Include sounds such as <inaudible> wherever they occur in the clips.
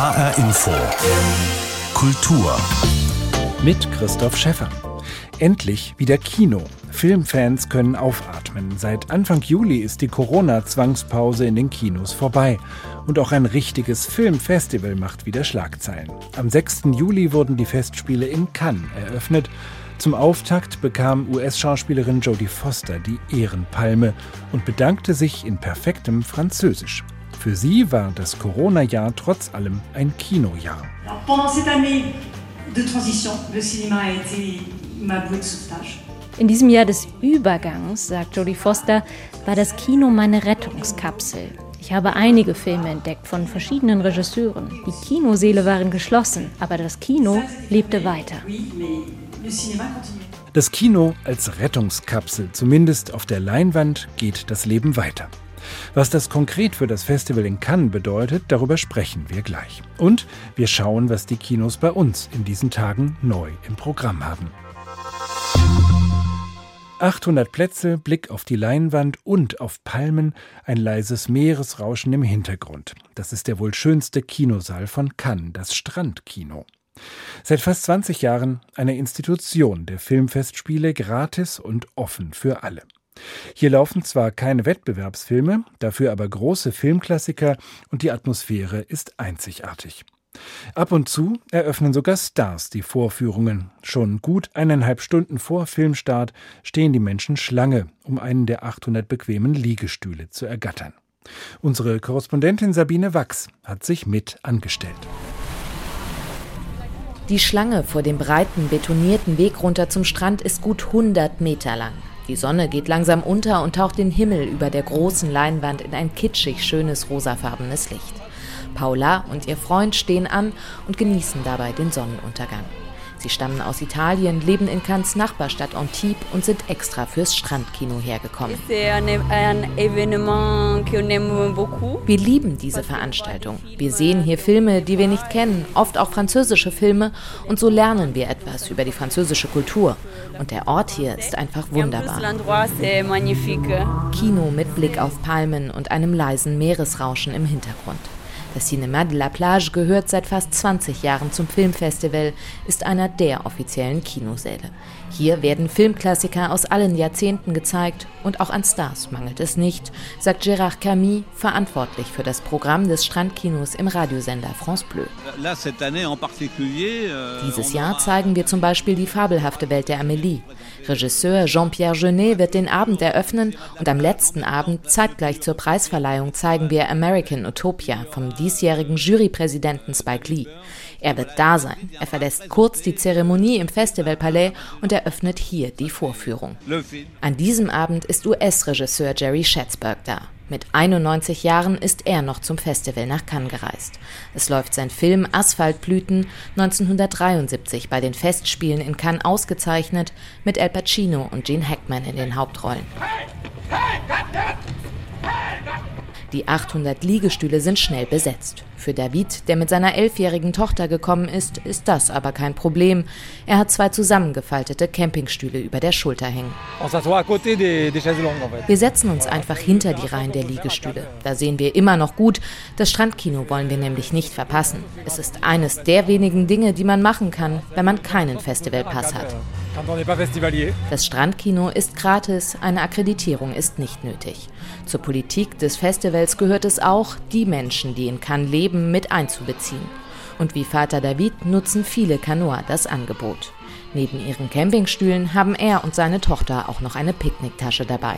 HR Info. Kultur. Mit Christoph Schäffer. Endlich wieder Kino. Filmfans können aufatmen. Seit Anfang Juli ist die Corona-Zwangspause in den Kinos vorbei. Und auch ein richtiges Filmfestival macht wieder Schlagzeilen. Am 6. Juli wurden die Festspiele in Cannes eröffnet. Zum Auftakt bekam US-Schauspielerin Jodie Foster die Ehrenpalme und bedankte sich in perfektem Französisch. Für sie war das Corona-Jahr trotz allem ein Kinojahr. In diesem Jahr des Übergangs, sagt Jodie Foster, war das Kino meine Rettungskapsel. Ich habe einige Filme entdeckt von verschiedenen Regisseuren. Die Kinoseele waren geschlossen, aber das Kino lebte weiter. Das Kino als Rettungskapsel, zumindest auf der Leinwand, geht das Leben weiter. Was das konkret für das Festival in Cannes bedeutet, darüber sprechen wir gleich. Und wir schauen, was die Kinos bei uns in diesen Tagen neu im Programm haben. 800 Plätze, Blick auf die Leinwand und auf Palmen, ein leises Meeresrauschen im Hintergrund. Das ist der wohl schönste Kinosaal von Cannes, das Strandkino. Seit fast 20 Jahren eine Institution der Filmfestspiele, gratis und offen für alle. Hier laufen zwar keine Wettbewerbsfilme, dafür aber große Filmklassiker und die Atmosphäre ist einzigartig. Ab und zu eröffnen sogar Stars die Vorführungen. Schon gut eineinhalb Stunden vor Filmstart stehen die Menschen Schlange, um einen der 800 bequemen Liegestühle zu ergattern. Unsere Korrespondentin Sabine Wachs hat sich mit angestellt. Die Schlange vor dem breiten, betonierten Weg runter zum Strand ist gut 100 Meter lang. Die Sonne geht langsam unter und taucht den Himmel über der großen Leinwand in ein kitschig schönes rosafarbenes Licht. Paula und ihr Freund stehen an und genießen dabei den Sonnenuntergang. Sie stammen aus Italien, leben in Cannes Nachbarstadt Antibes und sind extra fürs Strandkino hergekommen. Wir lieben diese Veranstaltung. Wir sehen hier Filme, die wir nicht kennen, oft auch französische Filme und so lernen wir etwas über die französische Kultur. Und der Ort hier ist einfach wunderbar. Kino mit Blick auf Palmen und einem leisen Meeresrauschen im Hintergrund. Das Cinéma de la Plage gehört seit fast 20 Jahren zum Filmfestival, ist einer der offiziellen Kinosäle. Hier werden Filmklassiker aus allen Jahrzehnten gezeigt und auch an Stars mangelt es nicht, sagt Gérard Camille, verantwortlich für das Programm des Strandkinos im Radiosender France Bleu. Euh, Dieses Jahr zeigen wir zum Beispiel die fabelhafte Welt der Amélie. Regisseur Jean-Pierre Jeunet wird den Abend eröffnen und am letzten Abend, zeitgleich zur Preisverleihung, zeigen wir American Utopia vom diesjährigen Jurypräsidenten Spike Lee. Er wird da sein. Er verlässt kurz die Zeremonie im Festivalpalais und eröffnet hier die Vorführung. An diesem Abend ist US-Regisseur Jerry Schatzberg da. Mit 91 Jahren ist er noch zum Festival nach Cannes gereist. Es läuft sein Film Asphaltblüten 1973 bei den Festspielen in Cannes ausgezeichnet mit Al Pacino und Gene Hackman in den Hauptrollen. Die 800 Liegestühle sind schnell besetzt. Für David, der mit seiner elfjährigen Tochter gekommen ist, ist das aber kein Problem. Er hat zwei zusammengefaltete Campingstühle über der Schulter hängen. Wir setzen uns einfach hinter die Reihen der Liegestühle. Da sehen wir immer noch gut. Das Strandkino wollen wir nämlich nicht verpassen. Es ist eines der wenigen Dinge, die man machen kann, wenn man keinen Festivalpass hat. Das Strandkino ist gratis, eine Akkreditierung ist nicht nötig. Zur Politik des Festivals gehört es auch, die Menschen, die in Cannes leben, mit einzubeziehen. Und wie Vater David nutzen viele Kanoa das Angebot. Neben ihren Campingstühlen haben er und seine Tochter auch noch eine Picknicktasche dabei.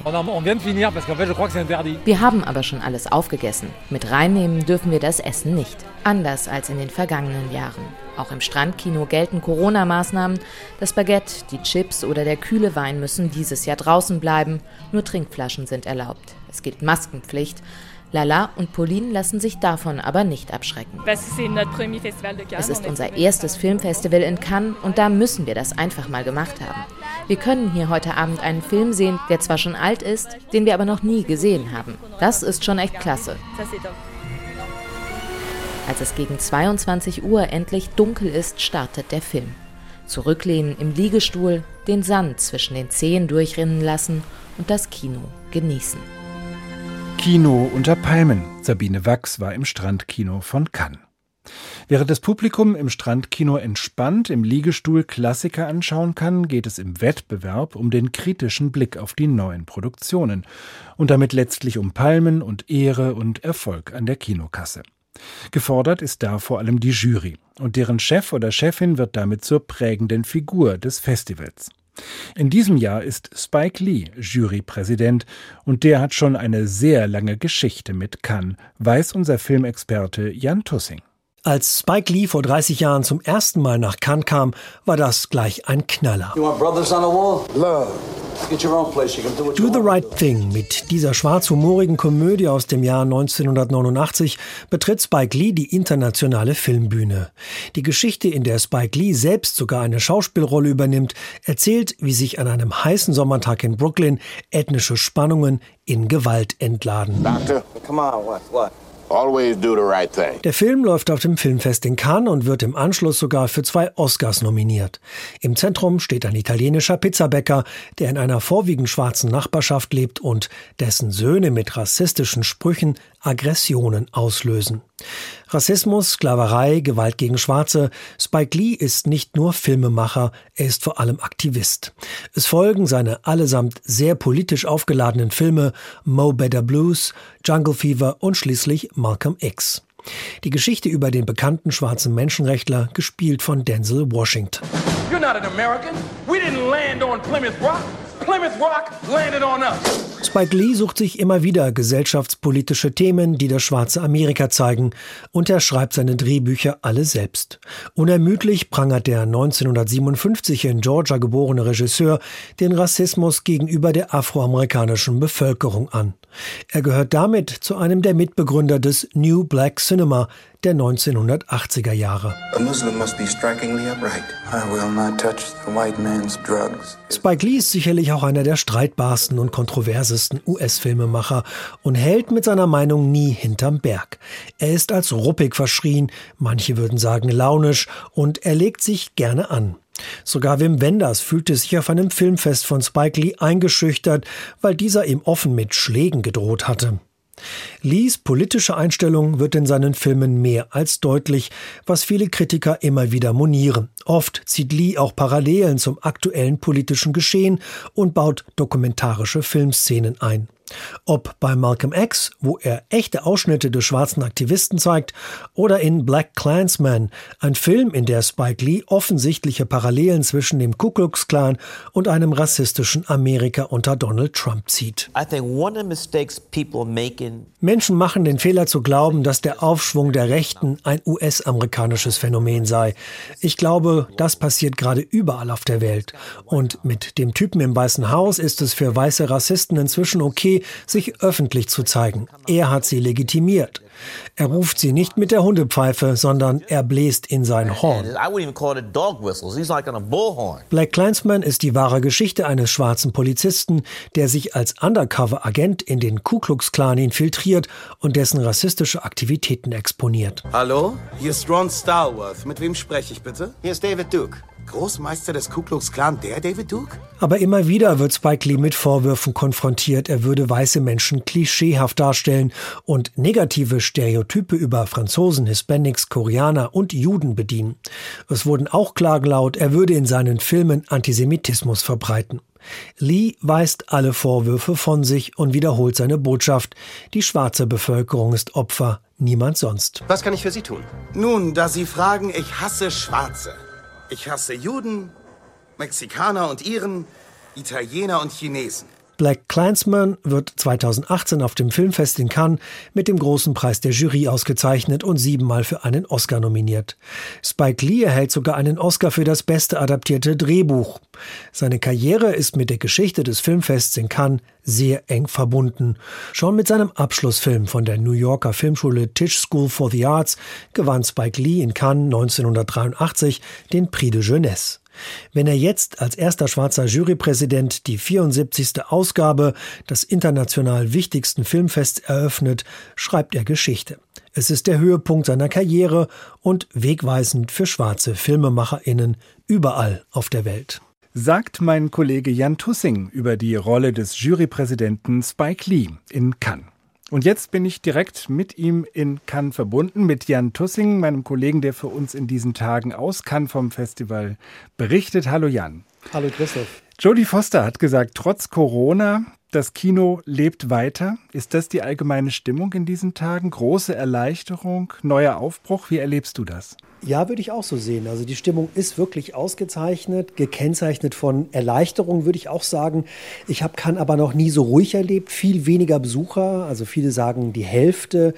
Wir haben aber schon alles aufgegessen. Mit reinnehmen dürfen wir das Essen nicht. Anders als in den vergangenen Jahren. Auch im Strandkino gelten Corona-Maßnahmen. Das Baguette, die Chips oder der kühle Wein müssen dieses Jahr draußen bleiben. Nur Trinkflaschen sind erlaubt. Es gilt Maskenpflicht. Lala und Pauline lassen sich davon aber nicht abschrecken. Es ist unser erstes Filmfestival in Cannes und da müssen wir das einfach mal gemacht haben. Wir können hier heute Abend einen Film sehen, der zwar schon alt ist, den wir aber noch nie gesehen haben. Das ist schon echt klasse. Als es gegen 22 Uhr endlich dunkel ist, startet der Film. Zurücklehnen im Liegestuhl, den Sand zwischen den Zehen durchrinnen lassen und das Kino genießen. Kino unter Palmen. Sabine Wachs war im Strandkino von Cannes. Während das Publikum im Strandkino entspannt im Liegestuhl Klassiker anschauen kann, geht es im Wettbewerb um den kritischen Blick auf die neuen Produktionen und damit letztlich um Palmen und Ehre und Erfolg an der Kinokasse. Gefordert ist da vor allem die Jury, und deren Chef oder Chefin wird damit zur prägenden Figur des Festivals. In diesem Jahr ist Spike Lee Jurypräsident und der hat schon eine sehr lange Geschichte mit Cannes, weiß unser Filmexperte Jan Tussing. Als Spike Lee vor 30 Jahren zum ersten Mal nach Cannes kam, war das gleich ein Knaller. Do the Right Thing mit dieser schwarzhumorigen Komödie aus dem Jahr 1989 betritt Spike Lee die internationale Filmbühne. Die Geschichte, in der Spike Lee selbst sogar eine Schauspielrolle übernimmt, erzählt, wie sich an einem heißen Sommertag in Brooklyn ethnische Spannungen in Gewalt entladen. Doctor, come on, what, what? Der Film läuft auf dem Filmfest in Cannes und wird im Anschluss sogar für zwei Oscars nominiert. Im Zentrum steht ein italienischer Pizzabäcker, der in einer vorwiegend schwarzen Nachbarschaft lebt und dessen Söhne mit rassistischen Sprüchen Aggressionen auslösen. Rassismus, Sklaverei, Gewalt gegen Schwarze. Spike Lee ist nicht nur Filmemacher, er ist vor allem Aktivist. Es folgen seine allesamt sehr politisch aufgeladenen Filme Mo Better Blues, Jungle Fever und schließlich Malcolm X. Die Geschichte über den bekannten schwarzen Menschenrechtler, gespielt von Denzel Washington. You're not an American. We didn't land on Plymouth Rock. Spike Lee sucht sich immer wieder gesellschaftspolitische Themen, die das schwarze Amerika zeigen, und er schreibt seine Drehbücher alle selbst. Unermüdlich prangert der 1957 in Georgia geborene Regisseur den Rassismus gegenüber der afroamerikanischen Bevölkerung an. Er gehört damit zu einem der Mitbegründer des New Black Cinema, der 1980er Jahre. Spike Lee ist sicherlich auch einer der streitbarsten und kontroversesten US-Filmemacher und hält mit seiner Meinung nie hinterm Berg. Er ist als ruppig verschrien, manche würden sagen launisch, und er legt sich gerne an. Sogar Wim Wenders fühlte sich auf einem Filmfest von Spike Lee eingeschüchtert, weil dieser ihm offen mit Schlägen gedroht hatte. Lees politische Einstellung wird in seinen Filmen mehr als deutlich, was viele Kritiker immer wieder monieren. Oft zieht Lee auch Parallelen zum aktuellen politischen Geschehen und baut dokumentarische Filmszenen ein. Ob bei Malcolm X, wo er echte Ausschnitte des schwarzen Aktivisten zeigt, oder in Black Klansman, ein Film, in der Spike Lee offensichtliche Parallelen zwischen dem Ku Klux Klan und einem rassistischen Amerika unter Donald Trump zieht. Menschen machen den Fehler zu glauben, dass der Aufschwung der Rechten ein US-amerikanisches Phänomen sei. Ich glaube, das passiert gerade überall auf der Welt. Und mit dem Typen im Weißen Haus ist es für weiße Rassisten inzwischen okay, sich öffentlich zu zeigen. Er hat sie legitimiert. Er ruft sie nicht mit der Hundepfeife, sondern er bläst in sein Horn. Black Clansman ist die wahre Geschichte eines schwarzen Polizisten, der sich als Undercover-Agent in den Ku Klux Klan infiltriert und dessen rassistische Aktivitäten exponiert. Hallo, hier ist Ron Starworth. Mit wem spreche ich bitte? Hier ist David Duke. Großmeister des Ku Klux Klan, der David Duke? Aber immer wieder wird Spike Lee mit Vorwürfen konfrontiert, er würde weiße Menschen klischeehaft darstellen und negative Stereotype über Franzosen, Hispanics, Koreaner und Juden bedienen. Es wurden auch Klagen laut, er würde in seinen Filmen Antisemitismus verbreiten. Lee weist alle Vorwürfe von sich und wiederholt seine Botschaft. Die schwarze Bevölkerung ist Opfer, niemand sonst. Was kann ich für Sie tun? Nun, da Sie fragen, ich hasse Schwarze. Ich hasse Juden, Mexikaner und Iren, Italiener und Chinesen. Black Clansman wird 2018 auf dem Filmfest in Cannes mit dem großen Preis der Jury ausgezeichnet und siebenmal für einen Oscar nominiert. Spike Lee erhält sogar einen Oscar für das beste adaptierte Drehbuch. Seine Karriere ist mit der Geschichte des Filmfests in Cannes sehr eng verbunden. Schon mit seinem Abschlussfilm von der New Yorker Filmschule Tisch School for the Arts gewann Spike Lee in Cannes 1983 den Prix de Jeunesse. Wenn er jetzt als erster schwarzer Jurypräsident die 74. Ausgabe des international wichtigsten Filmfests eröffnet, schreibt er Geschichte. Es ist der Höhepunkt seiner Karriere und wegweisend für schwarze Filmemacherinnen überall auf der Welt sagt mein Kollege Jan Tussing über die Rolle des Jurypräsidenten Spike Lee in Cannes. Und jetzt bin ich direkt mit ihm in Cannes verbunden, mit Jan Tussing, meinem Kollegen, der für uns in diesen Tagen aus Cannes vom Festival berichtet. Hallo Jan. Hallo Christoph. Jodie Foster hat gesagt, trotz Corona, das Kino lebt weiter. Ist das die allgemeine Stimmung in diesen Tagen? Große Erleichterung, neuer Aufbruch? Wie erlebst du das? Ja, würde ich auch so sehen. Also die Stimmung ist wirklich ausgezeichnet, gekennzeichnet von Erleichterung, würde ich auch sagen. Ich habe kann aber noch nie so ruhig erlebt, viel weniger Besucher, also viele sagen die Hälfte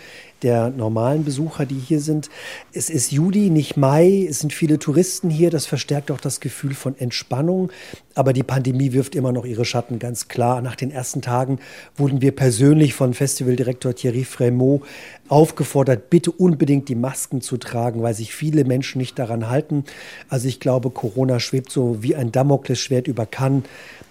der normalen Besucher, die hier sind. Es ist Juli, nicht Mai. Es sind viele Touristen hier. Das verstärkt auch das Gefühl von Entspannung. Aber die Pandemie wirft immer noch ihre Schatten, ganz klar. Nach den ersten Tagen wurden wir persönlich von Festivaldirektor Thierry Frémaux aufgefordert, bitte unbedingt die Masken zu tragen, weil sich viele Menschen nicht daran halten. Also ich glaube, Corona schwebt so wie ein Damoklesschwert über Cannes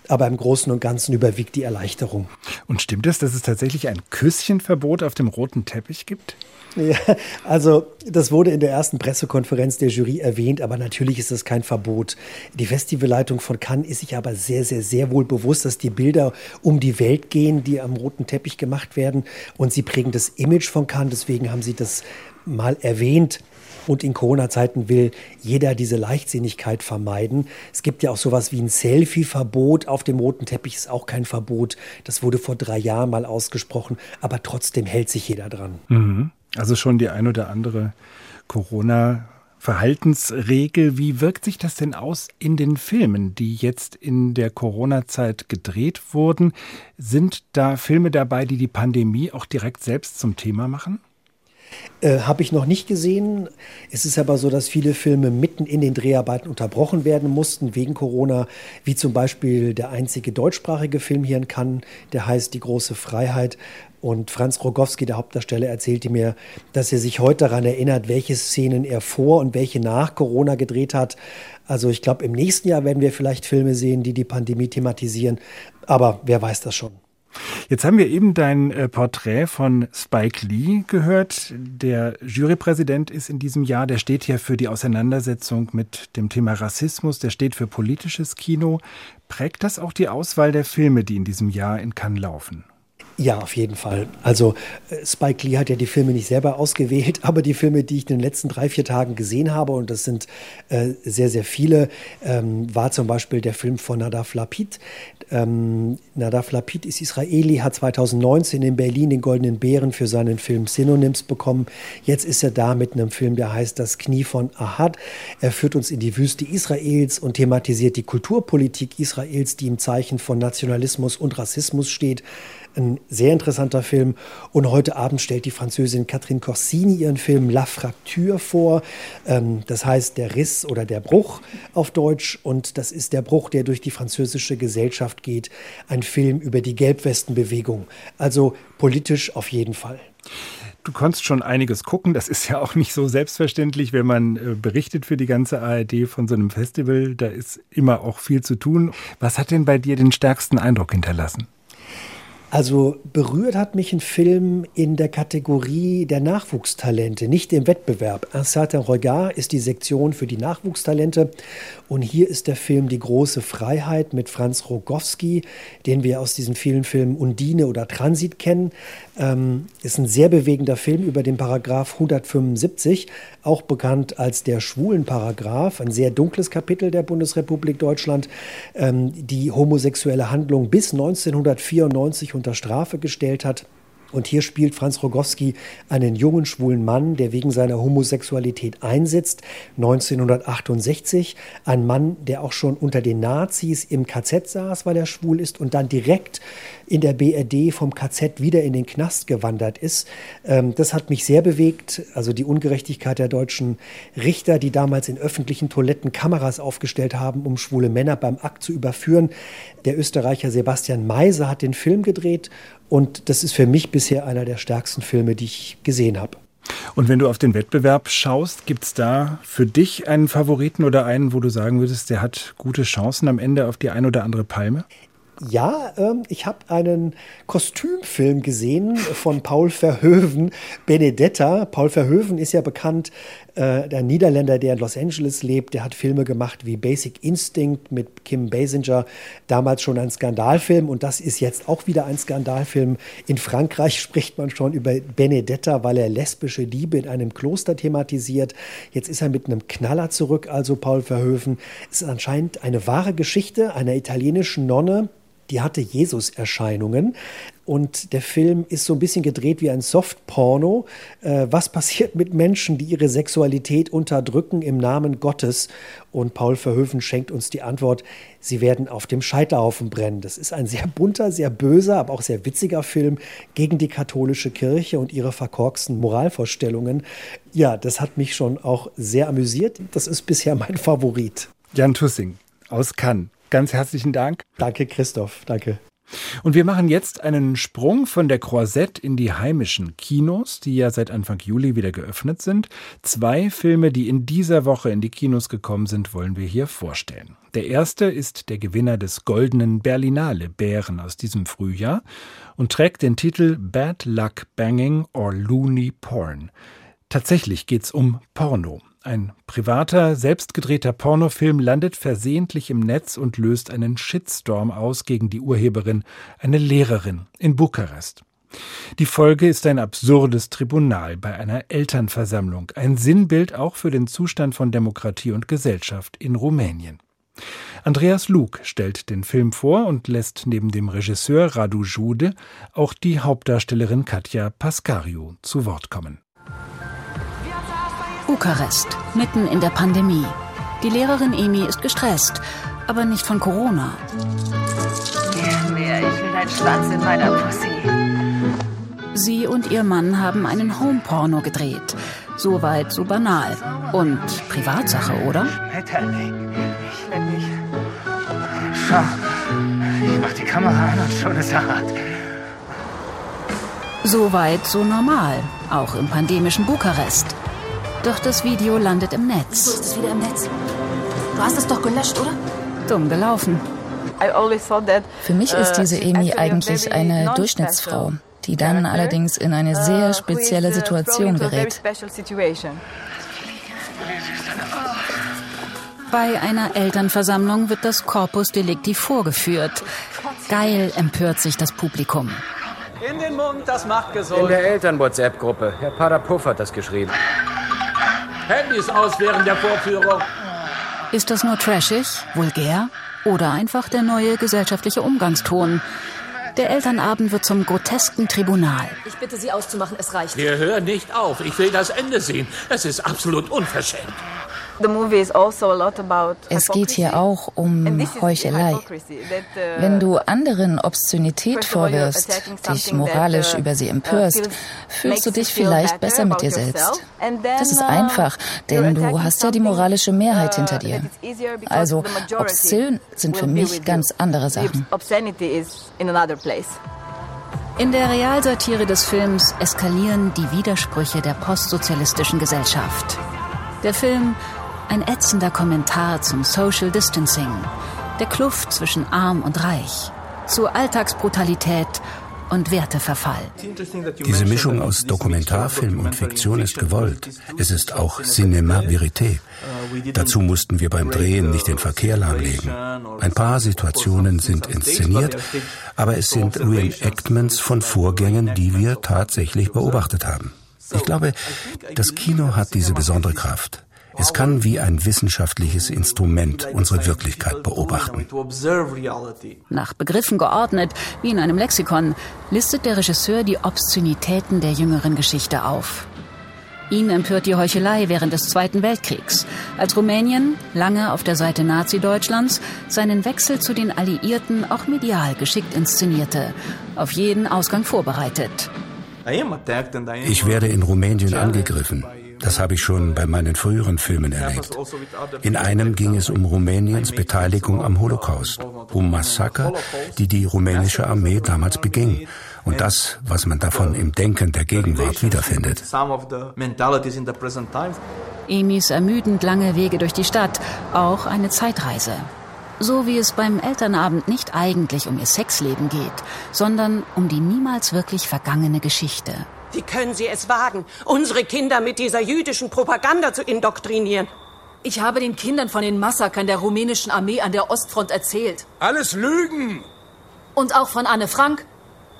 aber im Großen und Ganzen überwiegt die Erleichterung. Und stimmt es, dass es tatsächlich ein Küsschenverbot auf dem roten Teppich gibt? Ja, also das wurde in der ersten Pressekonferenz der Jury erwähnt, aber natürlich ist das kein Verbot. Die Festivalleitung von Cannes ist sich aber sehr, sehr, sehr wohl bewusst, dass die Bilder um die Welt gehen, die am roten Teppich gemacht werden und sie prägen das Image von Cannes. Deswegen haben sie das mal erwähnt. Und in Corona-Zeiten will jeder diese Leichtsinnigkeit vermeiden. Es gibt ja auch sowas wie ein Selfie-Verbot. Auf dem roten Teppich ist auch kein Verbot. Das wurde vor drei Jahren mal ausgesprochen, aber trotzdem hält sich jeder dran. Mhm. Also schon die ein oder andere Corona- Verhaltensregel. Wie wirkt sich das denn aus in den Filmen, die jetzt in der Corona-Zeit gedreht wurden? Sind da Filme dabei, die die Pandemie auch direkt selbst zum Thema machen? Äh, Habe ich noch nicht gesehen. Es ist aber so, dass viele Filme mitten in den Dreharbeiten unterbrochen werden mussten wegen Corona, wie zum Beispiel der einzige deutschsprachige Film hier in Cannes, der heißt Die große Freiheit. Und Franz Rogowski, der Hauptdarsteller, erzählte mir, dass er sich heute daran erinnert, welche Szenen er vor und welche nach Corona gedreht hat. Also ich glaube, im nächsten Jahr werden wir vielleicht Filme sehen, die die Pandemie thematisieren. Aber wer weiß das schon. Jetzt haben wir eben dein äh, Porträt von Spike Lee gehört. Der Jurypräsident ist in diesem Jahr, der steht hier für die Auseinandersetzung mit dem Thema Rassismus, der steht für politisches Kino. Prägt das auch die Auswahl der Filme, die in diesem Jahr in Cannes laufen? Ja, auf jeden Fall. Also äh, Spike Lee hat ja die Filme nicht selber ausgewählt, <laughs> aber die Filme, die ich in den letzten drei, vier Tagen gesehen habe, und das sind äh, sehr, sehr viele, ähm, war zum Beispiel der Film von Nadav Lapid. Ähm, Nadav Lapid ist Israeli, hat 2019 in Berlin den Goldenen Bären für seinen Film Synonyms bekommen. Jetzt ist er da mit einem Film, der heißt Das Knie von Ahad. Er führt uns in die Wüste Israels und thematisiert die Kulturpolitik Israels, die im Zeichen von Nationalismus und Rassismus steht. Ein sehr interessanter Film. Und heute Abend stellt die Französin Catherine Corsini ihren Film La Fracture vor. Ähm, das heißt der Riss oder der Bruch auf Deutsch. Und das ist der Bruch, der durch die französische Gesellschaft geht. Ein Film über die Gelbwestenbewegung. Also politisch auf jeden Fall. Du konntest schon einiges gucken. Das ist ja auch nicht so selbstverständlich, wenn man äh, berichtet für die ganze ARD von so einem Festival. Da ist immer auch viel zu tun. Was hat denn bei dir den stärksten Eindruck hinterlassen? Also berührt hat mich ein Film in der Kategorie der Nachwuchstalente, nicht im Wettbewerb. Un certain regard ist die Sektion für die Nachwuchstalente und hier ist der Film Die große Freiheit mit Franz Rogowski, den wir aus diesen vielen Filmen Undine oder Transit kennen. Ähm, ist ein sehr bewegender Film über den Paragraph 175, auch bekannt als der Schwulenparagraph, ein sehr dunkles Kapitel der Bundesrepublik Deutschland, ähm, die homosexuelle Handlung bis 1994 unter Strafe gestellt hat. Und hier spielt Franz Rogowski einen jungen schwulen Mann, der wegen seiner Homosexualität einsetzt. 1968 ein Mann, der auch schon unter den Nazis im KZ saß, weil er schwul ist und dann direkt in der BRD vom KZ wieder in den Knast gewandert ist. Ähm, das hat mich sehr bewegt. Also die Ungerechtigkeit der deutschen Richter, die damals in öffentlichen Toiletten Kameras aufgestellt haben, um schwule Männer beim Akt zu überführen. Der Österreicher Sebastian Meise hat den Film gedreht und das ist für mich bisher einer der stärksten Filme, die ich gesehen habe. Und wenn du auf den Wettbewerb schaust, gibt es da für dich einen Favoriten oder einen, wo du sagen würdest, der hat gute Chancen am Ende auf die ein oder andere Palme? Ja, ähm, ich habe einen Kostümfilm gesehen von Paul Verhoeven, Benedetta. Paul Verhoeven ist ja bekannt, äh, der Niederländer, der in Los Angeles lebt. Der hat Filme gemacht wie Basic Instinct mit Kim Basinger, damals schon ein Skandalfilm und das ist jetzt auch wieder ein Skandalfilm. In Frankreich <laughs> spricht man schon über Benedetta, weil er lesbische Liebe in einem Kloster thematisiert. Jetzt ist er mit einem Knaller zurück, also Paul Verhoeven. Es ist anscheinend eine wahre Geschichte einer italienischen Nonne, die hatte Jesus-Erscheinungen. Und der Film ist so ein bisschen gedreht wie ein Softporno. Äh, was passiert mit Menschen, die ihre Sexualität unterdrücken im Namen Gottes? Und Paul Verhoeven schenkt uns die Antwort, sie werden auf dem Scheiterhaufen brennen. Das ist ein sehr bunter, sehr böser, aber auch sehr witziger Film gegen die katholische Kirche und ihre verkorksten Moralvorstellungen. Ja, das hat mich schon auch sehr amüsiert. Das ist bisher mein Favorit. Jan Tussing aus Cannes. Ganz herzlichen Dank. Danke, Christoph. Danke. Und wir machen jetzt einen Sprung von der Croisette in die heimischen Kinos, die ja seit Anfang Juli wieder geöffnet sind. Zwei Filme, die in dieser Woche in die Kinos gekommen sind, wollen wir hier vorstellen. Der erste ist der Gewinner des goldenen Berlinale Bären aus diesem Frühjahr und trägt den Titel Bad Luck Banging or Loony Porn. Tatsächlich geht's um Porno. Ein privater, selbstgedrehter Pornofilm landet versehentlich im Netz und löst einen Shitstorm aus gegen die Urheberin, eine Lehrerin in Bukarest. Die Folge ist ein absurdes Tribunal bei einer Elternversammlung, ein Sinnbild auch für den Zustand von Demokratie und Gesellschaft in Rumänien. Andreas Lug stellt den Film vor und lässt neben dem Regisseur Radu Jude auch die Hauptdarstellerin Katja Pascariu zu Wort kommen. Bukarest, mitten in der Pandemie. Die Lehrerin Emi ist gestresst, aber nicht von Corona. mehr, ich will deinen Schwanz in meiner Pussy. Sie und ihr Mann haben einen Homeporno gedreht. Soweit so banal. Und Privatsache, oder? Bitte, ich mich. Schau, ich mach die Kamera an und schon ist er hart. Soweit so normal, auch im pandemischen Bukarest. Doch das Video landet im Netz. Wieso ist es wieder im Netz? Du hast es doch gelöscht, oder? Dumm gelaufen. Für mich ist uh, diese Emi eigentlich eine Durchschnittsfrau, die dann allerdings in eine uh, sehr spezielle uh, Situation gerät. Bei einer Elternversammlung wird das Corpus Delicti vorgeführt. Geil empört sich das Publikum. In den Mund, das macht gesund. In der Eltern-WhatsApp-Gruppe. Herr Parapuff hat das geschrieben. Handys aus während der Vorführung. Ist das nur trashig, vulgär oder einfach der neue gesellschaftliche Umgangston? Der Elternabend wird zum grotesken Tribunal. Ich bitte Sie auszumachen, es reicht. Wir hören nicht auf. Ich will das Ende sehen. Es ist absolut unverschämt. Also es geht hier auch um Heuchelei. Uh, Wenn du anderen Obszönität vorwirfst, dich moralisch uh, über sie empörst, fühlst du dich vielleicht besser mit dir selbst. Das ist uh, einfach, denn du hast ja die moralische Mehrheit hinter dir. Also obszön sind für mich ganz andere Sachen. In der Realsatire des Films eskalieren die Widersprüche der postsozialistischen Gesellschaft. Der Film ein ätzender Kommentar zum Social Distancing, der Kluft zwischen arm und reich, zur Alltagsbrutalität und Werteverfall. Diese Mischung aus Dokumentarfilm und Fiktion ist gewollt. Es ist auch Cinema Verité. Dazu mussten wir beim Drehen nicht den Verkehr lahmlegen. Ein paar Situationen sind inszeniert, aber es sind Reenactments von Vorgängen, die wir tatsächlich beobachtet haben. Ich glaube, das Kino hat diese besondere Kraft. Es kann wie ein wissenschaftliches Instrument unsere Wirklichkeit beobachten. Nach Begriffen geordnet, wie in einem Lexikon, listet der Regisseur die Obszönitäten der jüngeren Geschichte auf. Ihn empört die Heuchelei während des Zweiten Weltkriegs, als Rumänien, lange auf der Seite Nazi-Deutschlands, seinen Wechsel zu den Alliierten auch medial geschickt inszenierte, auf jeden Ausgang vorbereitet. Ich werde in Rumänien angegriffen. Das habe ich schon bei meinen früheren Filmen erlebt. In einem ging es um Rumäniens Beteiligung am Holocaust, um Massaker, die die rumänische Armee damals beging und das, was man davon im Denken der Gegenwart wiederfindet. Emis ermüdend lange Wege durch die Stadt, auch eine Zeitreise. So wie es beim Elternabend nicht eigentlich um ihr Sexleben geht, sondern um die niemals wirklich vergangene Geschichte. Wie können Sie es wagen, unsere Kinder mit dieser jüdischen Propaganda zu indoktrinieren? Ich habe den Kindern von den Massakern der rumänischen Armee an der Ostfront erzählt. Alles Lügen! Und auch von Anne Frank.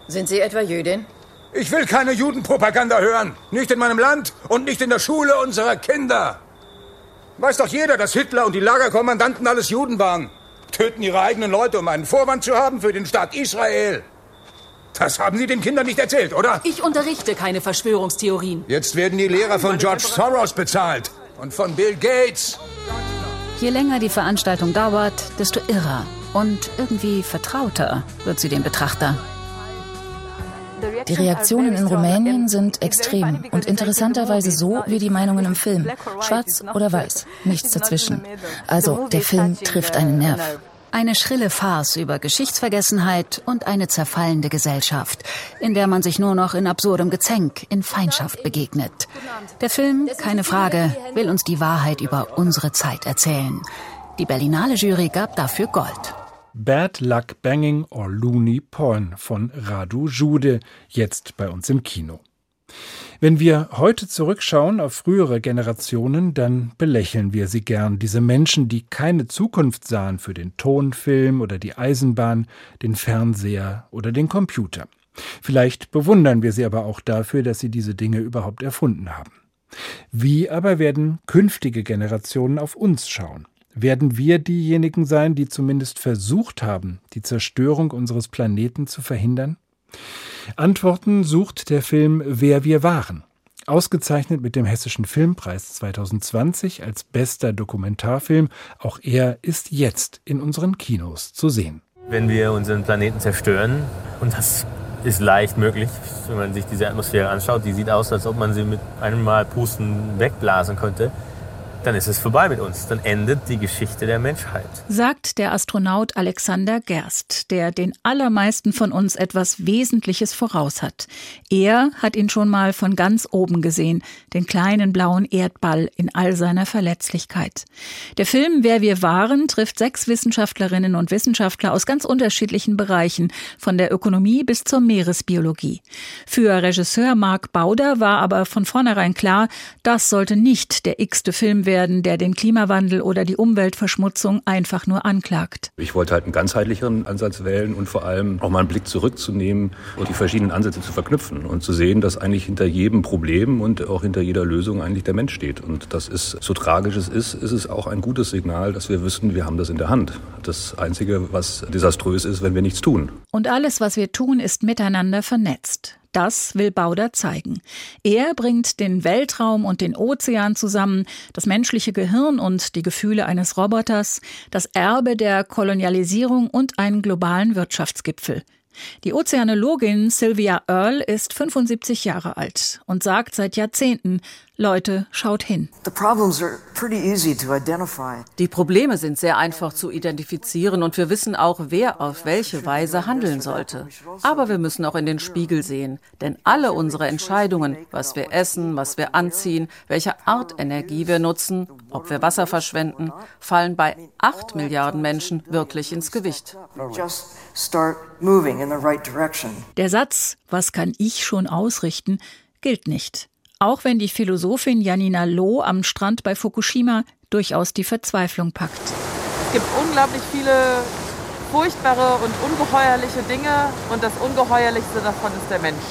Sind Sie etwa Jüdin? Ich will keine Judenpropaganda hören. Nicht in meinem Land und nicht in der Schule unserer Kinder. Weiß doch jeder, dass Hitler und die Lagerkommandanten alles Juden waren. Töten ihre eigenen Leute, um einen Vorwand zu haben für den Staat Israel. Das haben Sie den Kindern nicht erzählt, oder? Ich unterrichte keine Verschwörungstheorien. Jetzt werden die Lehrer von George Soros bezahlt und von Bill Gates. Je länger die Veranstaltung dauert, desto irrer und irgendwie vertrauter wird sie dem Betrachter. Die Reaktionen in Rumänien sind extrem und interessanterweise so wie die Meinungen im Film. Schwarz oder weiß, nichts dazwischen. Also der Film trifft einen Nerv. Eine schrille Farce über Geschichtsvergessenheit und eine zerfallende Gesellschaft, in der man sich nur noch in absurdem Gezänk, in Feindschaft begegnet. Der Film, keine Frage, will uns die Wahrheit über unsere Zeit erzählen. Die Berlinale Jury gab dafür Gold. Bad Luck Banging or Looney Porn von Radu Jude, jetzt bei uns im Kino. Wenn wir heute zurückschauen auf frühere Generationen, dann belächeln wir sie gern, diese Menschen, die keine Zukunft sahen für den Tonfilm oder die Eisenbahn, den Fernseher oder den Computer. Vielleicht bewundern wir sie aber auch dafür, dass sie diese Dinge überhaupt erfunden haben. Wie aber werden künftige Generationen auf uns schauen? Werden wir diejenigen sein, die zumindest versucht haben, die Zerstörung unseres Planeten zu verhindern? Antworten sucht der Film Wer wir waren. Ausgezeichnet mit dem Hessischen Filmpreis 2020 als bester Dokumentarfilm, auch er ist jetzt in unseren Kinos zu sehen. Wenn wir unseren Planeten zerstören, und das ist leicht möglich, wenn man sich diese Atmosphäre anschaut, die sieht aus, als ob man sie mit einem Mal Pusten wegblasen könnte, dann ist es vorbei mit uns. Dann endet die Geschichte der Menschheit. Sagt der Astronaut Alexander Gerst, der den allermeisten von uns etwas Wesentliches voraus hat. Er hat ihn schon mal von ganz oben gesehen, den kleinen blauen Erdball in all seiner Verletzlichkeit. Der Film Wer wir waren trifft sechs Wissenschaftlerinnen und Wissenschaftler aus ganz unterschiedlichen Bereichen, von der Ökonomie bis zur Meeresbiologie. Für Regisseur Marc Bauder war aber von vornherein klar, das sollte nicht der x-te Film werden, werden, der den Klimawandel oder die Umweltverschmutzung einfach nur anklagt. Ich wollte halt einen ganzheitlicheren Ansatz wählen und vor allem auch mal einen Blick zurückzunehmen und die verschiedenen Ansätze zu verknüpfen und zu sehen, dass eigentlich hinter jedem Problem und auch hinter jeder Lösung eigentlich der Mensch steht. Und das ist, so tragisch es ist, ist es auch ein gutes Signal, dass wir wissen, wir haben das in der Hand. Das Einzige, was desaströs ist, wenn wir nichts tun. Und alles, was wir tun, ist miteinander vernetzt. Das will Bauder zeigen. Er bringt den Weltraum und den Ozean zusammen, das menschliche Gehirn und die Gefühle eines Roboters, das Erbe der Kolonialisierung und einen globalen Wirtschaftsgipfel. Die Ozeanologin Sylvia Earle ist 75 Jahre alt und sagt seit Jahrzehnten, Leute, schaut hin. Die Probleme sind sehr einfach zu identifizieren und wir wissen auch, wer auf welche Weise handeln sollte. Aber wir müssen auch in den Spiegel sehen, denn alle unsere Entscheidungen, was wir essen, was wir anziehen, welche Art Energie wir nutzen, ob wir Wasser verschwenden, fallen bei acht Milliarden Menschen wirklich ins Gewicht. Der Satz, was kann ich schon ausrichten, gilt nicht auch wenn die Philosophin Janina Loh am Strand bei Fukushima durchaus die Verzweiflung packt. Es gibt unglaublich viele furchtbare und ungeheuerliche Dinge und das Ungeheuerlichste davon ist der Mensch.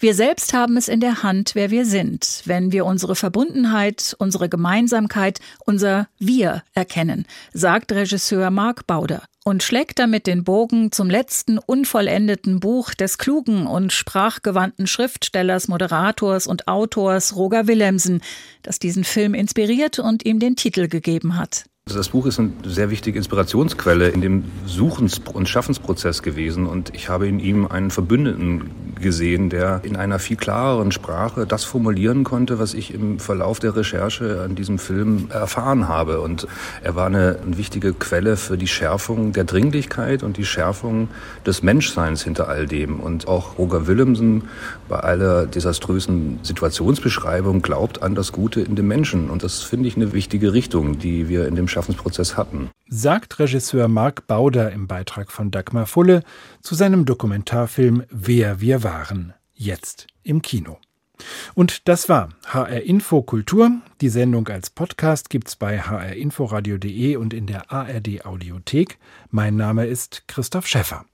Wir selbst haben es in der Hand, wer wir sind, wenn wir unsere Verbundenheit, unsere Gemeinsamkeit, unser Wir erkennen, sagt Regisseur Marc Bauder und schlägt damit den Bogen zum letzten unvollendeten Buch des klugen und sprachgewandten Schriftstellers, Moderators und Autors Roger Willemsen, das diesen Film inspiriert und ihm den Titel gegeben hat. Also das Buch ist eine sehr wichtige Inspirationsquelle in dem Suchens- und Schaffensprozess gewesen und ich habe in ihm einen Verbündeten gesehen, der in einer viel klareren Sprache das formulieren konnte, was ich im Verlauf der Recherche an diesem Film erfahren habe. Und er war eine, wichtige Quelle für die Schärfung der Dringlichkeit und die Schärfung des Menschseins hinter all dem. Und auch Roger Willemsen bei aller desaströsen Situationsbeschreibung glaubt an das Gute in dem Menschen. Und das finde ich eine wichtige Richtung, die wir in dem Schaffensprozess hatten. Sagt Regisseur Marc Bauder im Beitrag von Dagmar Fulle zu seinem Dokumentarfilm Wer wir waren, jetzt im Kino. Und das war HR Info Kultur. Die Sendung als Podcast gibt's bei hrinforadio.de und in der ARD Audiothek. Mein Name ist Christoph Schäffer.